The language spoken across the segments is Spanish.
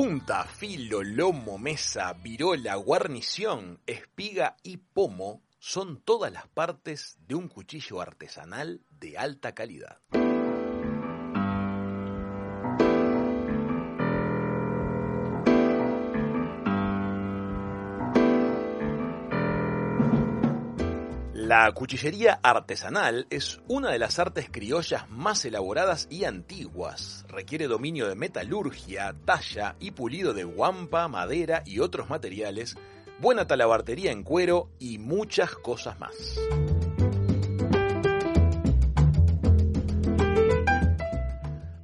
Punta, filo, lomo, mesa, virola, guarnición, espiga y pomo son todas las partes de un cuchillo artesanal de alta calidad. La cuchillería artesanal es una de las artes criollas más elaboradas y antiguas. Requiere dominio de metalurgia, talla y pulido de guampa, madera y otros materiales, buena talabartería en cuero y muchas cosas más.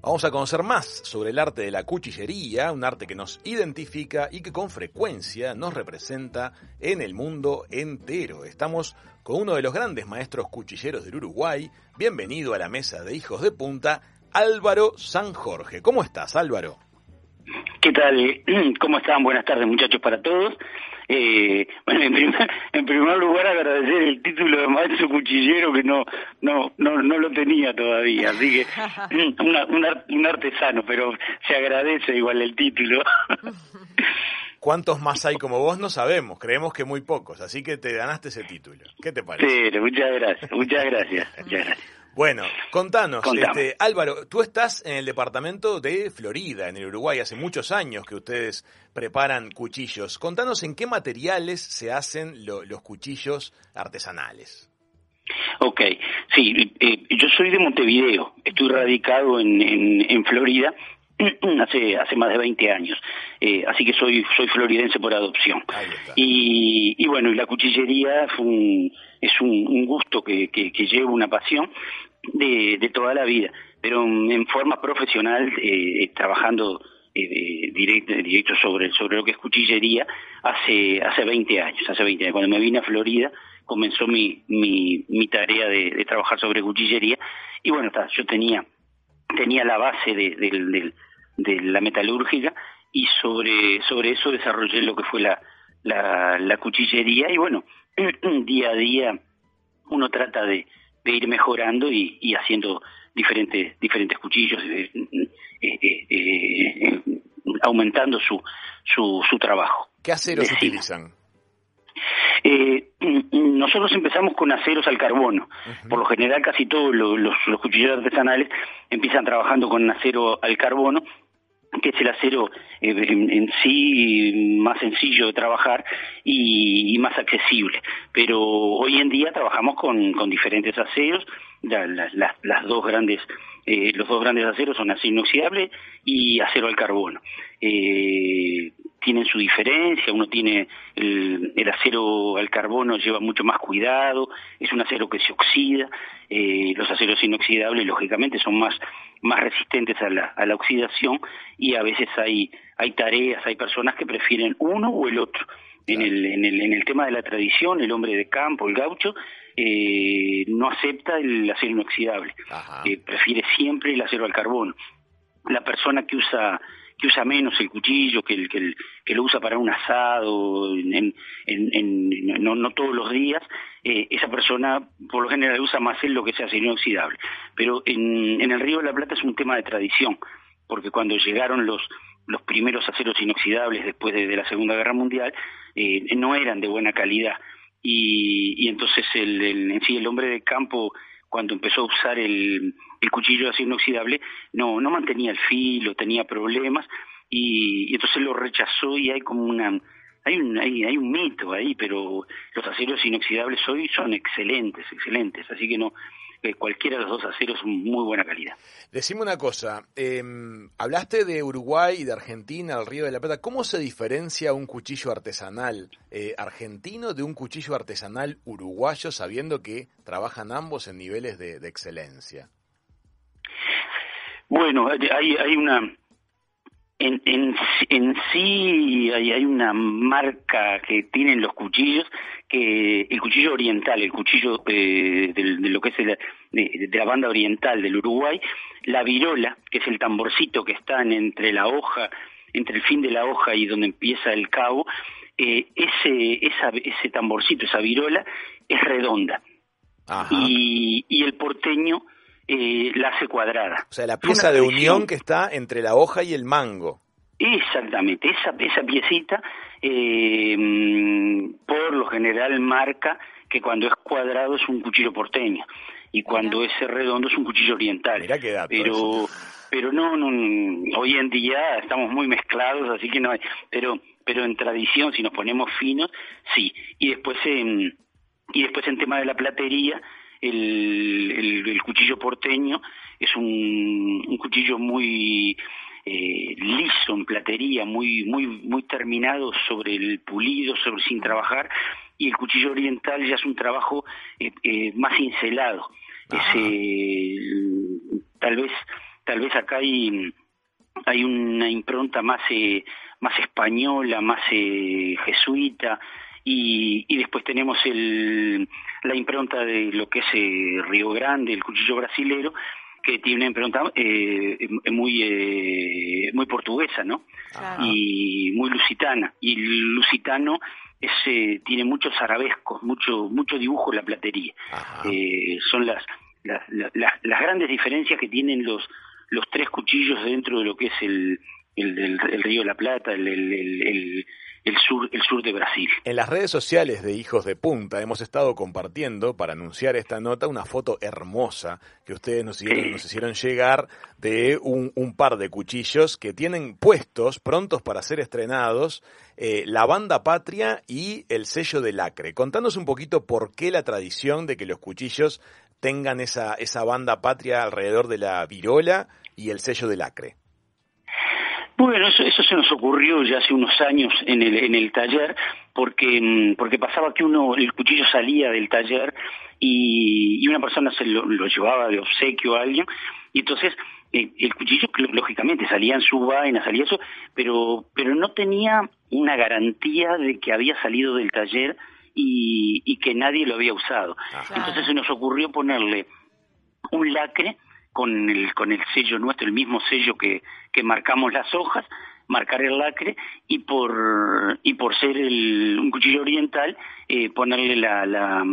Vamos a conocer más sobre el arte de la cuchillería, un arte que nos identifica y que con frecuencia nos representa en el mundo entero. Estamos con uno de los grandes maestros cuchilleros del Uruguay. Bienvenido a la mesa de hijos de punta, Álvaro San Jorge. ¿Cómo estás, Álvaro? ¿Qué tal? ¿Cómo están? Buenas tardes, muchachos, para todos. Eh, bueno, en primer, en primer lugar agradecer el título de maestro cuchillero que no no no no lo tenía todavía, así que una, un artesano, pero se agradece igual el título. ¿Cuántos más hay como vos? No sabemos, creemos que muy pocos, así que te ganaste ese título. ¿Qué te parece? Sí, muchas gracias, muchas gracias, muchas gracias. Bueno, contanos, este, Álvaro, tú estás en el departamento de Florida, en el Uruguay, hace muchos años que ustedes preparan cuchillos. Contanos en qué materiales se hacen los cuchillos artesanales. Ok, sí, eh, yo soy de Montevideo, estoy radicado en, en, Florida hace hace más de 20 años, eh, así que soy soy floridense por adopción. Y, y bueno, y la cuchillería fue un es un, gusto que, que, llevo, una pasión de, de, toda la vida, pero en forma profesional, eh, trabajando eh, directo, directo sobre, sobre lo que es cuchillería hace, hace 20 años, hace 20 años. Cuando me vine a Florida comenzó mi, mi, mi tarea de, trabajar sobre cuchillería y bueno, está, yo tenía, tenía la base de, de, de la metalúrgica y sobre, sobre eso desarrollé lo que fue la, la, la cuchillería y bueno, día a día uno trata de, ir mejorando y, haciendo diferentes diferentes cuchillos eh, eh, eh, aumentando su, su, su trabajo ¿qué aceros utilizan? nosotros empezamos con aceros al carbono. Por lo general, casi todos los, los, los, cuchilleros artesanales empiezan trabajando con acero al carbono que es el acero eh, en, sí más sencillo de trabajar y, más accesible. Pero hoy en día trabajamos con, con diferentes aceros, las dos grandes eh, los dos grandes aceros son acero inoxidable y acero al carbono. Eh, tienen su diferencia, uno tiene el, el, acero al carbono lleva mucho más cuidado, es un acero que se oxida, eh, los aceros inoxidables lógicamente son más, más resistentes a la, a la oxidación y a veces hay, hay tareas, hay personas que prefieren uno o el otro. En el, en, el, en el tema de la tradición, el hombre de campo, el gaucho, eh, no acepta el acero inoxidable, eh, prefiere siempre el acero al carbono. La persona que usa que usa menos el cuchillo, que, el, que, que lo usa para un asado, en, en, no, no, todos los días, eh, esa persona por lo general usa más el lo que sea inoxidable. Pero en, en el Río de la Plata es un tema de tradición, porque cuando llegaron los, los primeros aceros inoxidables después de, la Segunda Guerra Mundial, eh, no eran de buena calidad. Y, y entonces el, el, en sí el hombre de campo cuando empezó a usar el, cuchillo de acero inoxidable, no, no mantenía el filo, tenía problemas, y, entonces lo rechazó y hay como una, hay un, hay, hay un mito ahí, pero los aceros inoxidables hoy son excelentes, excelentes, así que no, cualquiera de los dos aceros muy buena calidad. Decime una cosa, em, hablaste de Uruguay y de Argentina, el Río de la Plata. ¿Cómo se diferencia un cuchillo artesanal eh, argentino de un cuchillo artesanal uruguayo, sabiendo que trabajan ambos en niveles de, excelencia? Bueno, hay, hay una en, en, en sí hay, hay, una marca que tienen los cuchillos, que el cuchillo oriental, el cuchillo eh, de, lo que es de, la banda oriental del Uruguay, la virola, que es el tamborcito que está entre la hoja, entre el fin de la hoja y donde empieza el cabo, eh, ese, esa, ese tamborcito, esa virola, es redonda. Y, y el porteño eh, la hace cuadrada. O sea, la pieza de unión que está entre la hoja y el mango. Exactamente, esa, esa piecita eh, mm, por lo general marca que cuando es cuadrado es un cuchillo porteño y cuando es redondo es un cuchillo oriental. pero pero no, no, hoy en día estamos muy mezclados, así que no hay, pero pero en tradición si nos ponemos finos, sí. Y después en y después en tema de la platería, el, el, cuchillo porteño es un, un cuchillo muy eh, liso en platería, muy, muy, muy terminado sobre el pulido, sobre sin trabajar, y el cuchillo oriental ya es un trabajo eh, eh, más cincelado. Tal vez, tal vez acá hay, hay una impronta más, más española, más jesuita, y, y después tenemos el, la impronta de lo que es Río Grande, el cuchillo brasilero, que tiene una impronta eh, muy eh, muy portuguesa, ¿no? Y muy lusitana. Y el lusitano es, eh, tiene muchos arabescos, mucho mucho dibujo en la platería. Eh, son las las, las grandes diferencias que tienen los los tres cuchillos dentro de lo que es el, el, el, Río de la Plata, el, el, el sur, el sur de Brasil. En las redes sociales de Hijos de Punta hemos estado compartiendo para anunciar esta nota una foto hermosa que ustedes nos hicieron, nos hicieron llegar de un, un, par de cuchillos que tienen puestos, prontos para ser estrenados, eh, la banda patria y el sello de lacre. Contanos un poquito por qué la tradición de que los cuchillos tengan esa, esa banda patria alrededor de la virola y el sello de lacre. Bueno, eso, eso se nos ocurrió ya hace unos años en el, en el taller, porque, mm, porque pasaba que uno, el cuchillo salía del taller y, y una persona se lo, llevaba de obsequio a alguien, y entonces eh, el cuchillo lógicamente salía en su vaina, salía eso, pero, pero no tenía una garantía de que había salido del taller y, y que nadie lo había usado. Entonces se nos ocurrió ponerle un lacre con el, con el sello nuestro, el mismo sello que, que marcamos las hojas, marcar el lacre y por y por ser el, un cuchillo oriental eh, ponerle la, la,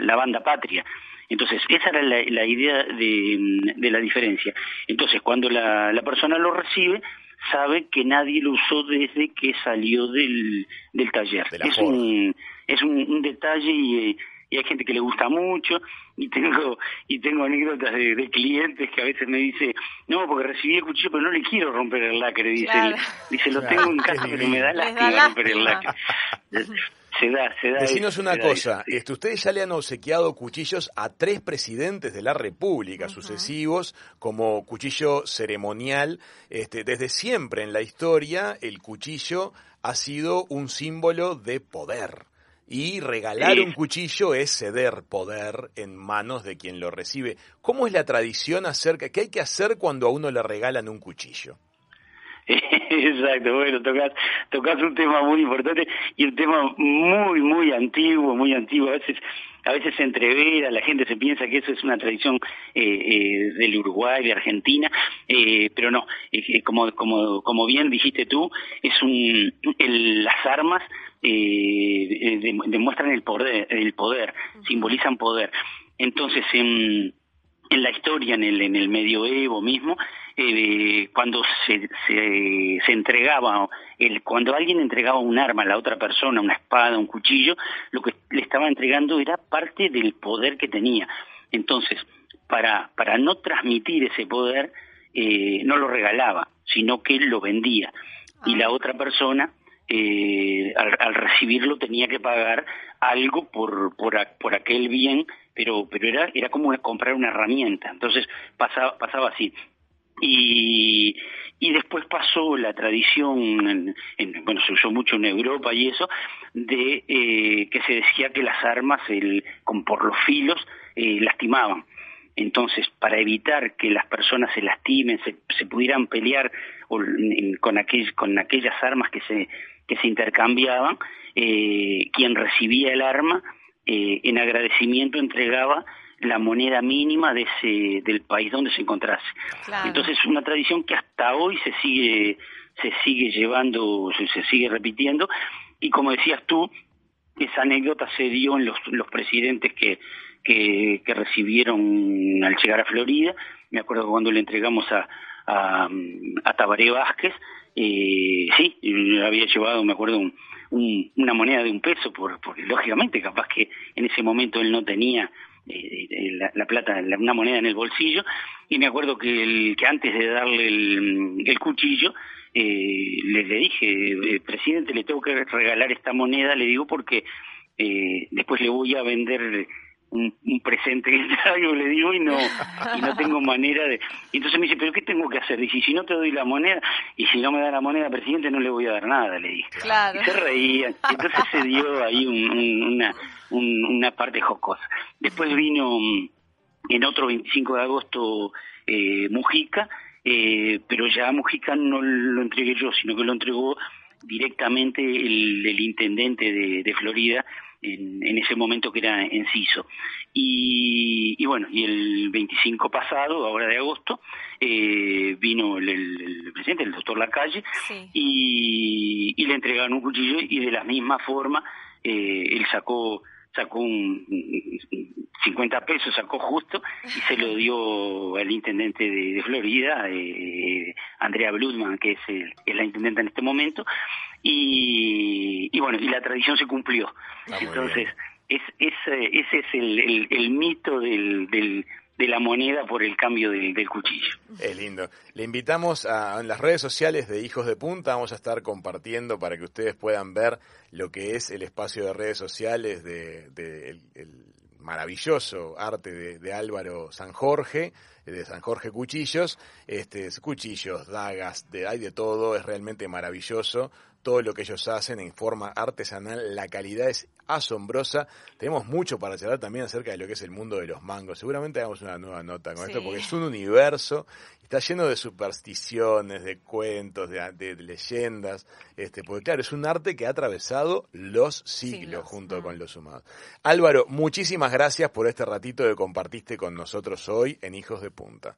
la, banda patria. Entonces, esa era la, la idea de, de, la diferencia. Entonces, cuando la, la persona lo recibe, sabe que nadie lo usó desde que salió del, del taller. es un, es un, un detalle y, y hay gente que le gusta mucho. Y tengo y tengo anécdotas de, clientes que a veces me dice no porque recibí el cuchillo pero no le quiero romper el lacre dice dice lo tengo en casa pero me da lástima romper el lacre se da, se da. Decinos una cosa, este, ustedes ya le han obsequiado cuchillos a tres presidentes de la República sucesivos como cuchillo ceremonial. Este, desde siempre en la historia el cuchillo ha sido un símbolo de poder. Y regalar un cuchillo es ceder poder en manos de quien lo recibe. ¿Cómo es la tradición acerca, qué hay que hacer cuando a uno le regalan un cuchillo? Exacto, bueno, tocas, tocas un tema muy importante y un tema muy, muy antiguo, muy antiguo. A veces, a veces se entrevera, la gente se piensa que eso es una tradición eh, eh, del Uruguay, de Argentina, eh, pero no, como, como, como bien dijiste tú, es un, el, las armas eh, demuestran el poder, el poder, simbolizan poder. Entonces, en, en la historia, en el, en el medioevo mismo, eh, cuando se, se, se, entregaba, el, cuando alguien entregaba un arma a la otra persona, una espada, un cuchillo, lo que le estaba entregando era parte del poder que tenía. Entonces, para, para no transmitir ese poder, eh, no lo regalaba, sino que lo vendía. Y la ah. otra persona eh, al, recibirlo tenía que pagar algo por, por, aquel bien, pero, pero era, era como comprar una herramienta. Entonces pasaba, pasaba así. Y, y después pasó la tradición, en, bueno, se usó mucho en Europa y eso, de eh, que se decía que las armas el, con, por los filos eh, lastimaban. Entonces, para evitar que las personas se lastimen, se, se pudieran pelear con, aquel, con aquellas armas que se, que se intercambiaban, eh, quien recibía el arma eh, en agradecimiento entregaba la moneda mínima de ese, del país donde se encontrase. Entonces, una tradición que hasta hoy se sigue, se sigue llevando, se, se sigue repitiendo, y como decías tú, esa anécdota se dio en los, los presidentes que, que, que recibieron al llegar a Florida. Me acuerdo cuando le entregamos a, a, a Tabaré Vázquez, eh, sí, había llevado, me acuerdo, una moneda de un peso, por, porque lógicamente capaz que en ese momento él no tenía eh, la, plata, una moneda en el bolsillo, y me acuerdo que, antes de darle el, cuchillo, eh, le, le, dije, eh, presidente, le tengo que regalar esta moneda, le digo porque eh, después le voy a vender un, presente que traigo, le digo, y no, y no tengo manera de... Y entonces me dice, ¿pero qué tengo que hacer? Dice, si no te doy la moneda, y si no me da la moneda, presidente, no le voy a dar nada, le dije. Claro. Y se reían. Entonces se dio ahí una, una parte jocosa. Después vino mm, en otro 25 de agosto eh, Mujica, eh, pero ya Mujica no lo entregué yo, sino que lo entregó directamente el, el intendente de, de Florida, en, ese momento que era Enciso. Y, y bueno, y el 25 pasado, ahora de agosto, eh, vino el, presidente, el doctor Lacalle, y, y le entregaron un cuchillo y de la misma forma eh, él sacó sacó un, 50 pesos, sacó justo y se lo dio al intendente de, Florida, eh, Andrea Bludman, que es, el, es la intendente en este momento, y, y bueno, y la tradición se cumplió. Ah, Entonces, es, es, ese es el, el, mito del, del, de la moneda por el cambio del, cuchillo. Es lindo. Le invitamos a en las redes sociales de Hijos de Punta, vamos a estar compartiendo para que ustedes puedan ver lo que es el espacio de redes sociales de, de el, maravilloso arte de, de, Álvaro San Jorge, de San Jorge Cuchillos, este, cuchillos, dagas, de, hay de todo, es realmente maravilloso todo lo que ellos hacen en forma artesanal, la calidad es asombrosa. Tenemos mucho para charlar también acerca de lo que es el mundo de los mangos. Seguramente hagamos una nueva nota con esto porque es un universo, está lleno de supersticiones, de cuentos, de, leyendas, este, porque claro, es un arte que ha atravesado los siglos, junto con los humanos. Álvaro, muchísimas gracias por este ratito que compartiste con nosotros hoy en Hijos de Punta.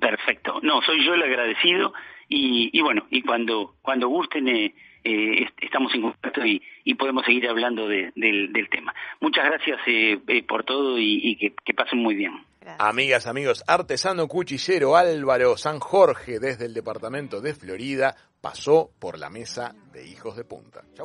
Perfecto. No, soy yo el agradecido y, y bueno, y cuando, cuando gusten eh, eh estamos en contacto y, podemos seguir hablando de, del, tema. Muchas gracias eh, eh, por todo y, que, pasen muy bien. Amigas, amigos, artesano cuchillero Álvaro San Jorge desde el departamento de Florida pasó por la mesa de Hijos de Punta. Ya.